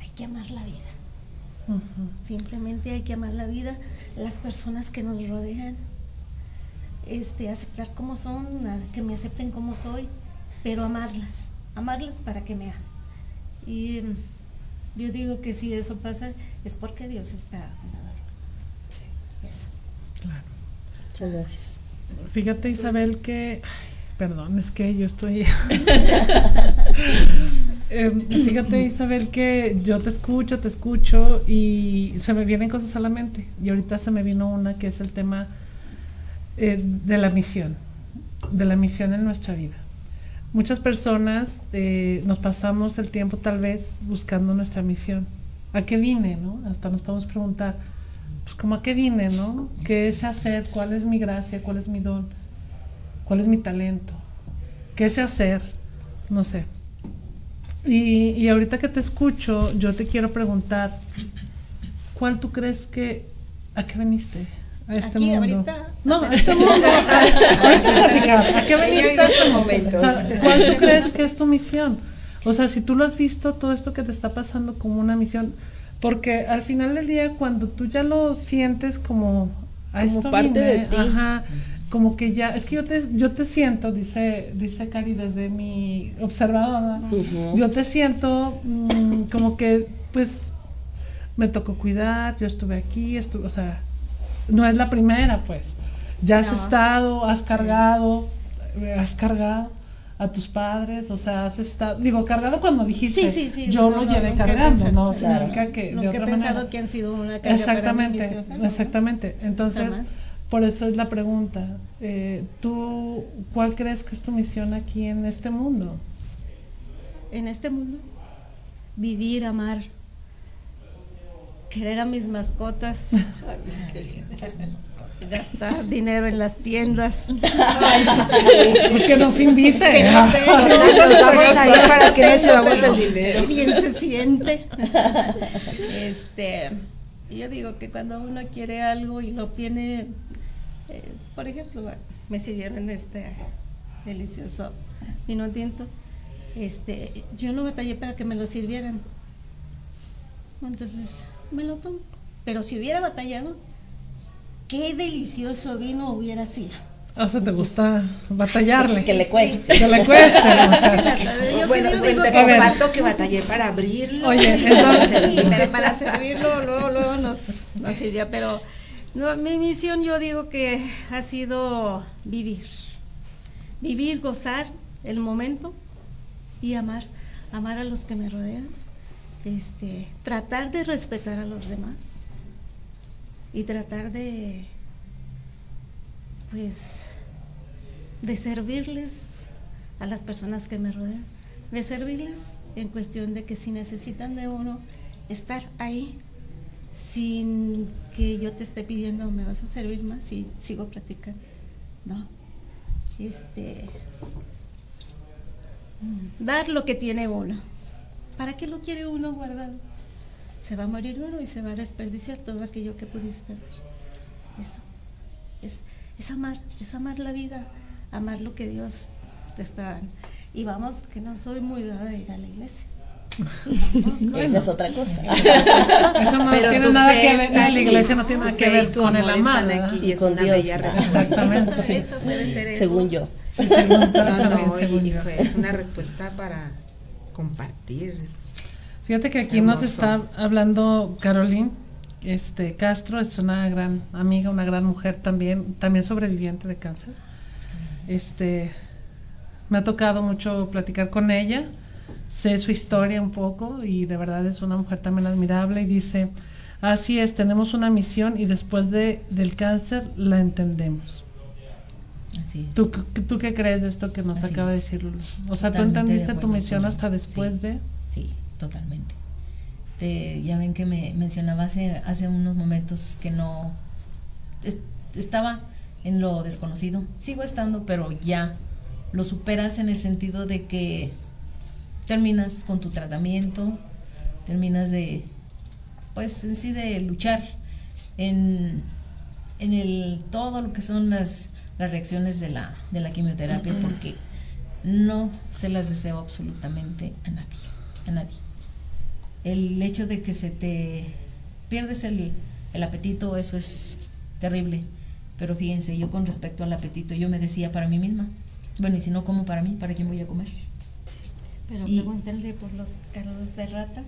hay que amar la vida. Simplemente hay que amar la vida, las personas que nos rodean, este, aceptar como son, que me acepten como soy, pero amarlas, amarlas para que me amen. Y mm, yo digo que si eso pasa es porque Dios está. mi lado. Eso. Muchas gracias. Fíjate, Isabel, que. ay, perdón, es que yo estoy. <laughs> Em, fíjate, Isabel, que yo te escucho, te escucho y se me vienen cosas a la mente. Y ahorita se me vino una que es el tema eh, de la misión, de la misión en nuestra vida. Muchas personas eh, nos pasamos el tiempo tal vez buscando nuestra misión. ¿A qué vine? ¿no? Hasta nos podemos preguntar, pues como a qué vine, ¿no? ¿Qué sé hacer? ¿Cuál es mi gracia? ¿Cuál es mi don? ¿Cuál es mi talento? ¿Qué sé hacer? No sé. Y, y ahorita que te escucho, yo te quiero preguntar, ¿cuál tú crees que, a qué viniste? A este Aquí, mundo. ahorita. No, a este <laughs> mundo. A platicar. ¿A qué viniste a este momentos. O sea, ¿Cuál tú crees que es tu misión? O sea, si tú lo has visto, todo esto que te está pasando como una misión, porque al final del día, cuando tú ya lo sientes como, a Como esto parte de vine, ti. ajá, como que ya, es que yo te, yo te siento, dice, dice Cari desde mi observadora, yo te siento mm, como que, pues, me tocó cuidar, yo estuve aquí, estuve, o sea, no es la primera, pues. Ya has No. estado, has cargado, eh, has cargado a tus padres, o sea, has estado, digo, cargado cuando dijiste, Sí, sí, sí. yo no, lo no, llevé he cargando, no Claro. significa que de Nunca he otra pensado manera. que han sido una carga para mi Exactamente, exactamente. Entonces, Jamás. Por eso es la pregunta. Eh, ¿Tú cuál crees que es tu misión aquí en este mundo? En este mundo, vivir, amar, querer a mis mascotas, <laughs> gastar dinero en las tiendas. Pues que nos invite. Que no sé, <laughs> Nos vamos a ir para que nos llevamos el dinero. Qué bien se siente. Este, yo digo que cuando uno quiere algo y lo obtiene, por ejemplo, bueno, me sirvieron este delicioso vino tinto. Este, yo no batallé para que me lo sirvieran. Entonces, me lo tomo. Pero si hubiera batallado, qué delicioso vino hubiera sido. O sea, te gusta batallarle. Que le cueste. Que le cueste, <laughs> muchacha. Yo bueno, sí, te que- comparto batallé para abrirlo. Oye, para entonces- pero para servirlo luego luego nos, nos sirvió pero no, mi misión yo digo que ha sido vivir. Vivir gozar el momento y amar amar a los que me rodean este tratar de respetar a los demás y tratar de pues de servirles a las personas que me rodean, de servirles en cuestión de que si necesitan de uno, estar ahí sin que yo te esté pidiendo, ¿me vas a servir más? Y sigo platicando. No. Este. mm, Dar lo que tiene uno. ¿Para qué lo quiere uno guardado? Se va a morir uno y se va a desperdiciar todo aquello que pudiste dar. Eso. Es, es amar, es amar la vida, amar lo que Dios te está dando. Y vamos, que no soy muy dada a ir a la iglesia. Esa es otra cosa. <laughs> Eso no Pero tiene nada que ver, la iglesia no tiene nada que ver con el aquí y Con una Dios. bella respuesta. Exactamente. Eso. Según yo. Sí, según- No, también, no, según y, yo. es una respuesta para compartir. Fíjate que aquí nos está hablando Caroline este, Castro, es una gran amiga, una gran mujer también, también sobreviviente de cáncer. Este, Me ha tocado mucho platicar con ella, sé su historia un poco y de verdad es una mujer también admirable y dice, así es, tenemos una misión y después de, del cáncer la entendemos. Así es. ¿Tú, qué- ¿Tú qué crees de esto que nos Así acaba de decir Lulu? O sea, ¿tú Totalmente entendiste tu misión hasta después sí. de...? Sí, totalmente. Te- ya ven que me mencionaba hace, hace unos momentos que no es- estaba en lo desconocido. Sigo estando, pero ya lo superas en el sentido de que terminas con tu tratamiento, terminas de, pues en sí de luchar en, en el todo lo que son las, las reacciones de la, de la quimioterapia, porque no se las deseo absolutamente a nadie, a nadie. El hecho de que se te pierdes el, el apetito, eso es terrible. Pero fíjense, yo con respecto al apetito, yo me decía para mí misma, bueno, y si no como para mí, ¿para quién voy a comer? Pero Y- pregúntenle por los caldos de rata.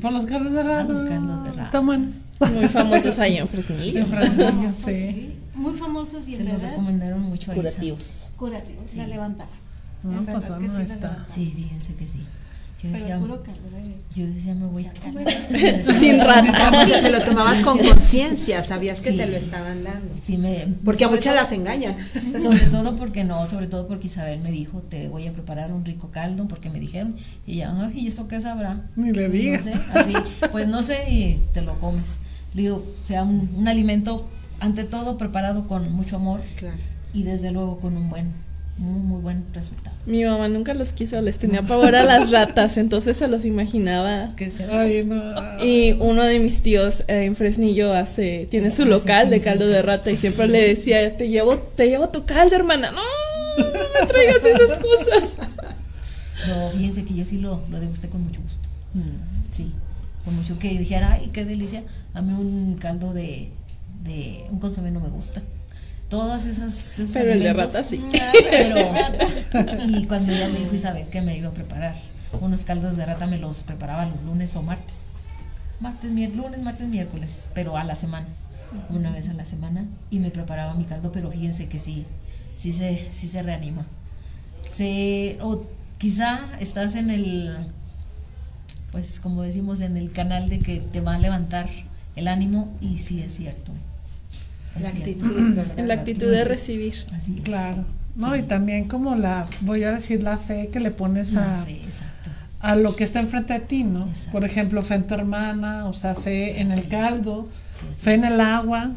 Por los caldos de rata. los caldos de rata. Buenos. Muy famosos ahí en Fresnillo. Famosos, sí. sí. Muy famosos y Se en lo verdad recomendaron mucho a. Curativos. curativos, la levantaba. No, pues no sí. Sí, fíjense que sí. Yo Pero decía, puro caldo de... yo decía, me voy a comer esto. <laughs> Sin rata. <laughs> Te lo tomabas con conciencia, sabías que Sí. te lo estaban dando. Sí, me, Porque a muchas todo- las engañan. <laughs> Sobre todo porque no, sobre todo porque Isabel me dijo, te voy a preparar un rico caldo, porque me dijeron, y ella, ay, ¿y eso qué sabrá? Ni le No digas. sé, así, pues no sé, y te lo comes. Le digo, sea un, un alimento, ante todo, preparado con mucho amor Claro. y desde luego con un buen, muy, muy buen resultado. Mi mamá nunca los quiso, les tenía pavor a las ratas, entonces se los imaginaba. Que se- Ay, no. Y uno de mis tíos eh, en Fresnillo hace, tiene su local de caldo de rata y siempre le decía, te llevo, te llevo tu caldo, hermana. No, no me traigas esas cosas. No, fíjense que yo sí lo, lo degusté con mucho gusto. Sí, con mucho que dijera, ay, qué delicia. A mí un caldo de, de un consomé no me gusta. Todas esas. esos Pero el de rata sí. Pero, <laughs> <laughs> y cuando ella me dijo Isabel que me iba a preparar unos caldos de rata, me los preparaba los lunes o martes. Martes, miércoles, lunes, martes, miércoles, pero a la semana, una vez a la semana, y me preparaba mi caldo, pero fíjense que sí, sí se, sí se reanima. Se, o quizá estás en el, pues como decimos, en el canal de que te va a levantar el ánimo, y sí es cierto. La actitud, ¿verdad? En la actitud de recibir. Así es. Claro. No, y también como la, voy a decir, la fe que le pones a, fe, a lo que está enfrente de ti, ¿no? Exacto. Por ejemplo, fe en tu hermana, o sea, fe en el caldo, Sí, fe en el agua.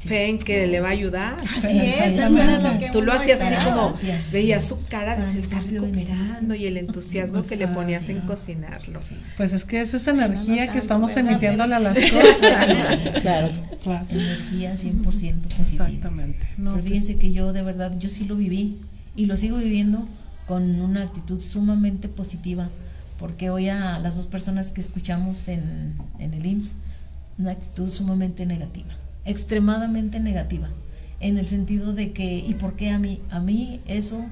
Fe en que le va a ayudar. Así es, eso era lo que Tú lo hacías así como, veías su cara de se está recuperando y el entusiasmo que le ponías en cocinarlo. Pues es que eso es energía que estamos emitiéndole a las cosas. <laughs> Claro. Claro. Energía 100% positiva. Exactamente. No, Pero pues, fíjense que yo de verdad, yo sí lo viví y lo sigo viviendo con una actitud sumamente positiva, porque hoy a las dos personas que escuchamos en, en el IMSS, una actitud sumamente negativa, extremadamente negativa, en el sentido de que, ¿y por qué a mí? A mí eso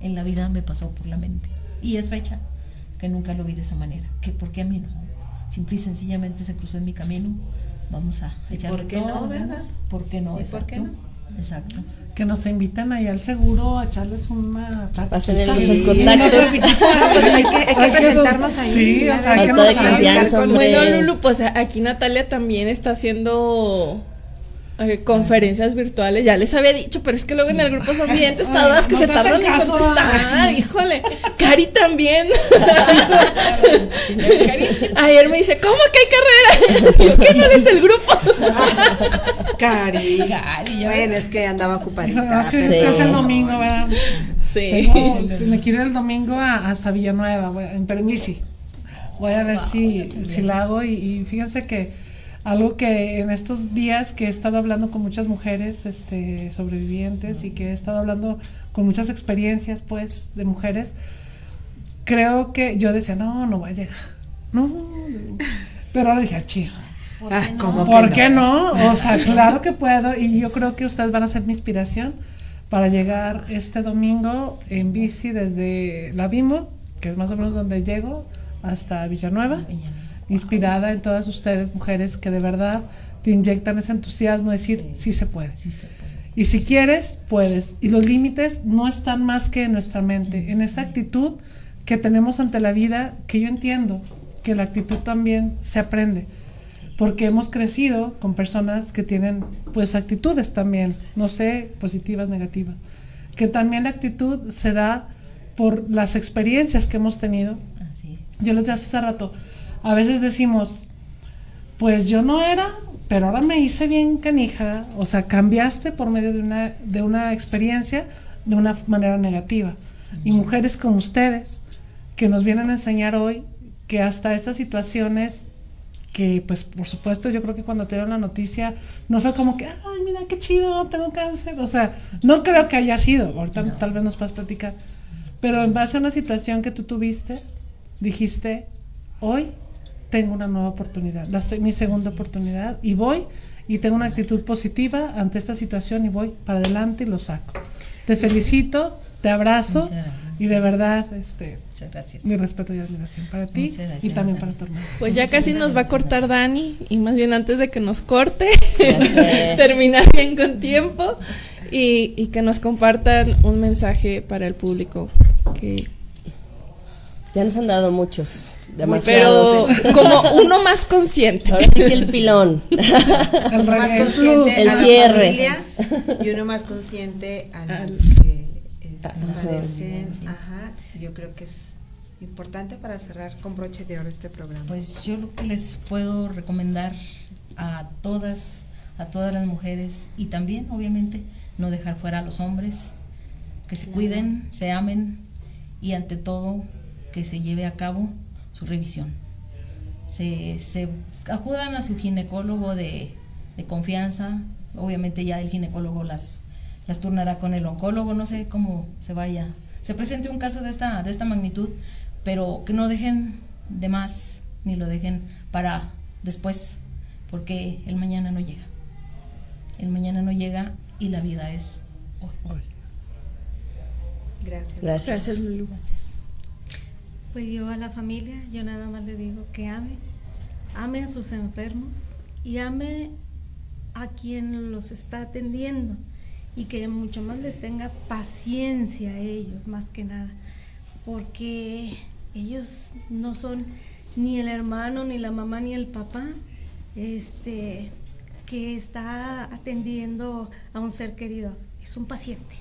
en la vida me pasó por la mente. Y es fecha que nunca lo vi de esa manera, que por qué a mí no. Simple y sencillamente se cruzó en mi camino. Vamos a ¿Y echarle por qué no, verdad? ganas. ¿Por qué no? ¿Y por qué Exacto. Exacto. que nos invitan ahí al seguro a echarles una Pasen en Sí, contactos. <laughs> Pues hay que, hay que Hay que- presentarnos ahí. sí, o sea, hay que nos. Bueno, Lulu, pues aquí Natalia también está haciendo eh, conferencias virtuales. Ya les había dicho, pero es que luego en el grupo son bien testadas que no se tardan en contestar. Híjole, Cari también. <laughs> Ayer me dice, ¿cómo que hay carrera? <laughs> Yo que no eres el grupo. Cari. Cari, Bueno, es que andaba No, ocupadita. es que Sí. es el domingo, ¿verdad? Sí. Tengo- me quiero ir el domingo a- hasta Villanueva, en permisi. Voy a ver si, si la hago y, y fíjense que algo que en estos días que he estado hablando con muchas mujeres este, sobrevivientes y que he estado hablando con muchas experiencias pues de mujeres, creo que yo decía, no, no voy a llegar. No, pero ahora dije, chido. Ah, ¿cómo ¿Por que qué no? O sea, claro que puedo y yo creo que ustedes van a ser mi inspiración para llegar este domingo en bici desde la Bimbo, que es más o menos donde llego, hasta Villanueva, Villanueva. Inspirada en todas ustedes mujeres que de verdad te inyectan ese entusiasmo de decir, sí, se puede. Sí se puede. Y si quieres, puedes. Y los límites no están más que en nuestra mente, en esa actitud que tenemos ante la vida, que yo entiendo que la actitud también se aprende, porque hemos crecido con personas que tienen pues actitudes también, no sé, positivas, negativas, que también la actitud se da por las experiencias que hemos tenido. Yo les decía hace rato, a veces decimos, pues yo no era, pero ahora me hice bien canija, o sea, cambiaste por medio de una, de una experiencia de una manera negativa. Y mujeres como ustedes, que nos vienen a enseñar hoy que hasta estas situaciones que pues por supuesto yo creo que cuando te dieron la noticia no fue como que, ay mira qué chido, tengo cáncer, o sea, no creo que haya sido, ahorita tal vez nos puedas platicar, pero en base a una situación que tú tuviste, dijiste, hoy tengo una nueva oportunidad, la, mi segunda oportunidad y voy y tengo una actitud positiva ante esta situación y voy para adelante y lo saco. Te felicito, te abrazo y de verdad, este, gracias. mi respeto y admiración para ti y también para tu hermano. Pues ya casi nos va a cortar Dani y más bien antes de que nos corte, <laughs> terminar bien con tiempo y, y que nos compartan un mensaje para el público que ya nos han dado muchos. Demasiados. Pero como uno más consciente. Ahora sí que el pilón. el más consciente el a cierre. y uno más consciente a los que este, padecen. Ajá, yo creo que es importante para cerrar con broche de oro este programa. Pues yo lo que les puedo recomendar a todas, a todas las mujeres y también, obviamente, no dejar fuera a los hombres, que se cuiden, se amen y ante todo que se lleve a cabo su revisión. Se, se acudan a su ginecólogo de, de, confianza, obviamente ya el ginecólogo las, las turnará con el oncólogo, no sé cómo se vaya. Se presente un caso de esta, de esta magnitud, pero que no dejen de más, ni lo dejen para después, porque el mañana no llega. El mañana no llega y la vida es hoy. Gracias. Gracias. Gracias, Lulu. Gracias. Pues yo a la familia, yo nada más le digo que ame, ame a sus enfermos y ame a quien los está atendiendo y que mucho más les tenga paciencia a ellos, más que nada, porque ellos no son ni el hermano, ni la mamá, ni el papá, este, que está atendiendo a un ser querido, es un paciente.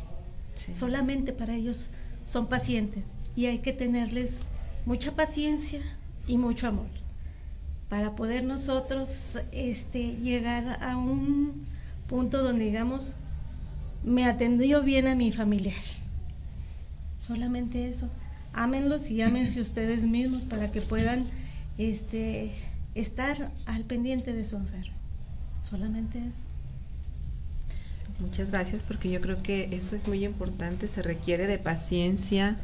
Sí. Solamente para ellos son pacientes y hay que tenerles mucha paciencia y mucho amor para poder nosotros este, llegar a un punto donde digamos me atendió bien a mi familiar. Solamente eso. Ámenlos y ámense <coughs> ustedes mismos para que puedan este, estar al pendiente de su enfermo. Solamente eso. Muchas gracias porque yo creo que eso es muy importante. Se requiere de paciencia,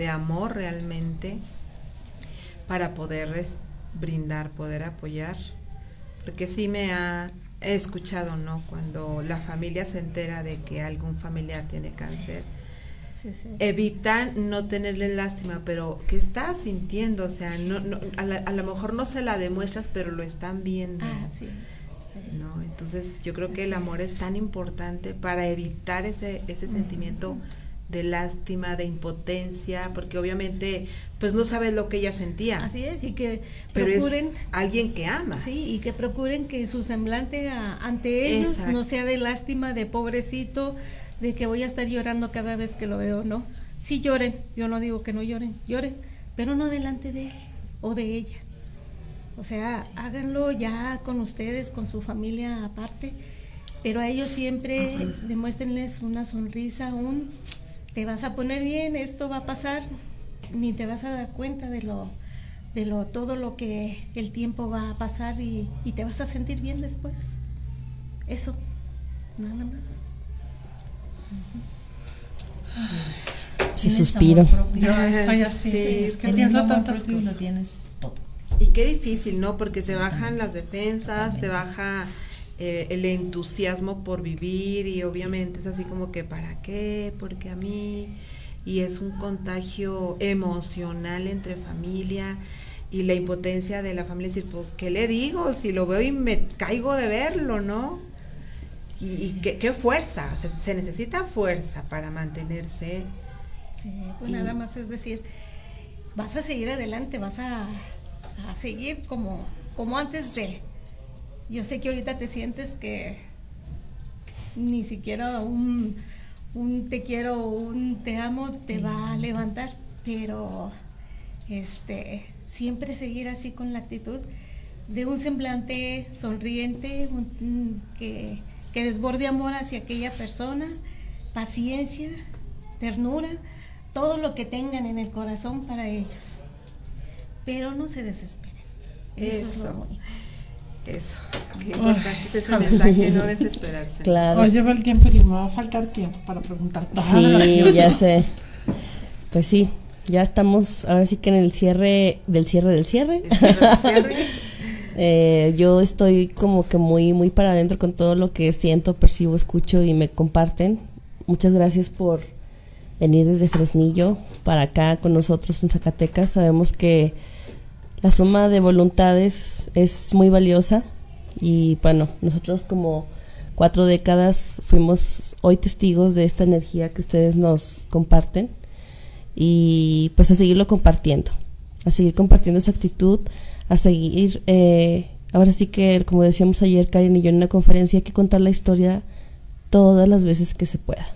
de amor realmente para poder brindar, poder apoyar. Porque sí me ha he escuchado, ¿no? Cuando la familia se entera de que algún familiar tiene cáncer, sí. Sí, sí. evitan no tenerle lástima, pero que está sintiendo, o sea, no, no a, la, a, lo mejor no se la demuestras, pero lo están viendo. Ah, ¿no? Entonces yo creo que el amor es tan importante para evitar ese, ese sentimiento de lástima, de impotencia, porque obviamente pues no sabes lo que ella sentía. Así es, y que pero procuren es alguien que ama. Sí, y que procuren que su semblante a, ante ellos Exacto. no sea de lástima, de pobrecito, de que voy a estar llorando cada vez que lo veo, ¿no? Sí lloren, yo no digo que no lloren, lloren, pero no delante de él o de ella. O sea, háganlo ya con ustedes, con su familia aparte, pero a ellos siempre <clears throat> demuéstrenles una sonrisa, un te vas a poner bien, esto va a pasar, ni te vas a dar cuenta de lo, de lo, todo lo que el tiempo va a pasar y, y te vas a sentir bien después. Eso, nada más. Sí, suspiro. Yo estoy así, Sí, es que pienso tantas cosas. lo tienes todo. Y qué difícil, ¿no? Porque te bajan las defensas, te baja eh, el entusiasmo por vivir y obviamente es así como que ¿para qué? Porque a mí y es un contagio emocional entre familia y la impotencia de la familia decir, pues ¿qué le digo? Si lo veo y me caigo de verlo, ¿no? y, qué, fuerza, se, necesita fuerza para mantenerse. Sí, pues nada más es decir, vas a seguir adelante, vas a, a seguir como, como antes de. Yo sé que ahorita te sientes que ni siquiera un, un te quiero, un te amo te va a levantar, pero este siempre seguir así con la actitud de un semblante sonriente, que, que desborde amor hacia aquella persona, paciencia, ternura, todo lo que tengan en el corazón para ellos. Pero no se desesperen. Eso, es lo bonito. Eso, qué importante es ese mensaje, no desesperarse. Claro. Oye, el tiempo y me va a faltar tiempo para preguntar todo. Sí, <laughs> ya sé. Pues sí, ya estamos ahora sí que en el cierre del cierre del cierre. <laughs> eh, yo estoy como que muy, muy para adentro con todo lo que siento, percibo, escucho y me comparten. Muchas gracias por venir desde Fresnillo para acá con nosotros en Zacatecas. Sabemos que la suma de voluntades es muy valiosa y bueno, nosotros como cuatro décadas fuimos hoy testigos de esta energía que ustedes nos comparten y pues a seguirlo compartiendo, a seguir compartiendo esa actitud, a seguir, eh, ahora sí que como decíamos ayer Karen y yo en una conferencia, hay que contar la historia todas las veces que se pueda.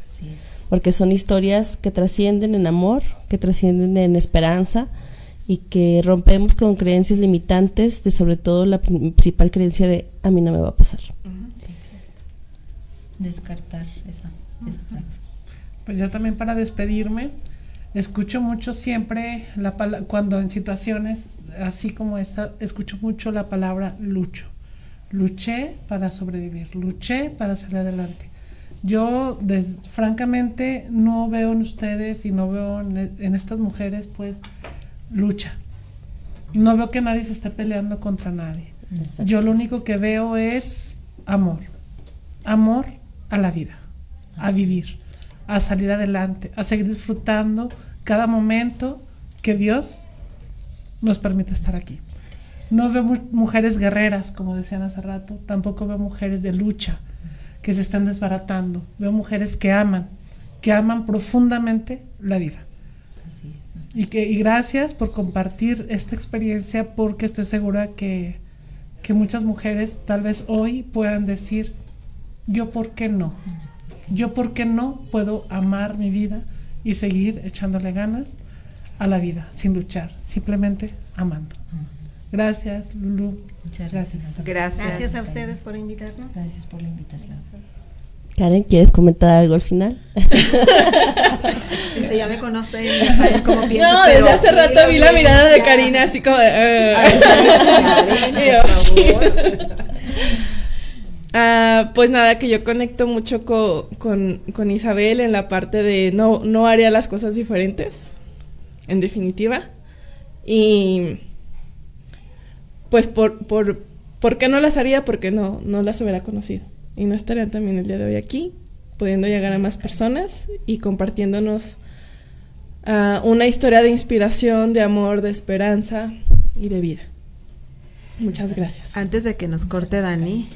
Porque son historias que trascienden en amor, que trascienden en esperanza, y que rompemos con creencias limitantes de sobre todo la principal creencia de a mí no me va a pasar. Descartar esa, esa frase. Pues yo también para despedirme, escucho mucho siempre la cuando en situaciones así como esta, escucho mucho la palabra lucho. Luché para sobrevivir, luché para salir adelante. Yo, francamente, no veo en ustedes y no veo en estas mujeres, pues, lucha. No veo que nadie se esté peleando contra nadie. Yo lo único que veo es amor. Amor a la vida, a vivir, a salir adelante, a seguir disfrutando cada momento que Dios nos permite estar aquí. No veo mujeres guerreras, como decían hace rato, tampoco veo mujeres de lucha que se están desbaratando. Veo mujeres que aman, que aman profundamente la vida. Y, que, y gracias por compartir esta experiencia porque estoy segura que, que muchas mujeres tal vez hoy puedan decir, yo por qué no, yo por qué no puedo amar mi vida y seguir echándole ganas a la vida sin luchar, simplemente amando. Gracias, Lulu. Muchas gracias. Gracias. Gracias a ustedes por invitarnos. Gracias por la invitación. Karen, ¿quieres comentar algo al final? <laughs> Dice, ya me conocen, ya saben cómo pienso. No, desde hace rato vi la mirada de Karina así como de... Uh. <laughs> <laughs> pues nada, que yo conecto mucho con, con, Isabel en la parte de no, no haría las cosas diferentes, en definitiva. Y pues por, por, ¿por qué no las haría? Porque no, no las hubiera conocido y no estarían también el día de hoy aquí, pudiendo llegar a más personas y compartiéndonos ah, una historia de inspiración, de amor, de esperanza y de vida. Muchas gracias. Antes de que nos corte Dani,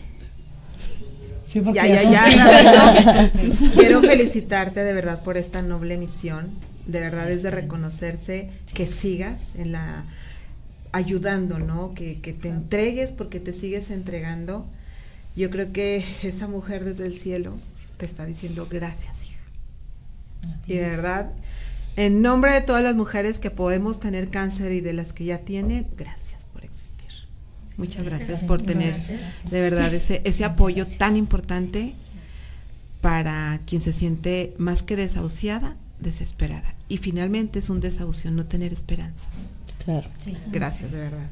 ya, ya, ya, <laughs> quiero felicitarte de verdad por esta noble misión. De verdad es de reconocerse que sigas en la ayudando, ¿no? Que, que te entregues porque te sigues entregando yo creo que esa mujer desde el cielo te está diciendo gracias, hija. Y de verdad, en nombre de todas las mujeres que podemos tener cáncer y de las que ya tienen, gracias por existir. Muchas gracias, por tener de verdad ese, ese apoyo tan importante para quien se siente más que desahuciada, desesperada. Y finalmente es un desahucio no tener esperanza. Claro. Gracias, de verdad.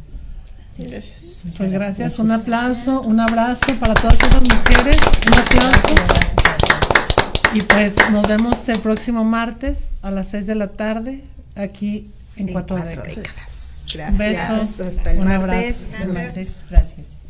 Gracias. Muchas gracias. Un aplauso, un abrazo para todas esas mujeres. Un aplauso. Y pues nos vemos el próximo martes a las 6 de la tarde aquí en, Cuatro, décadas. Gracias. Besos. Hasta el un abrazo. martes. Gracias.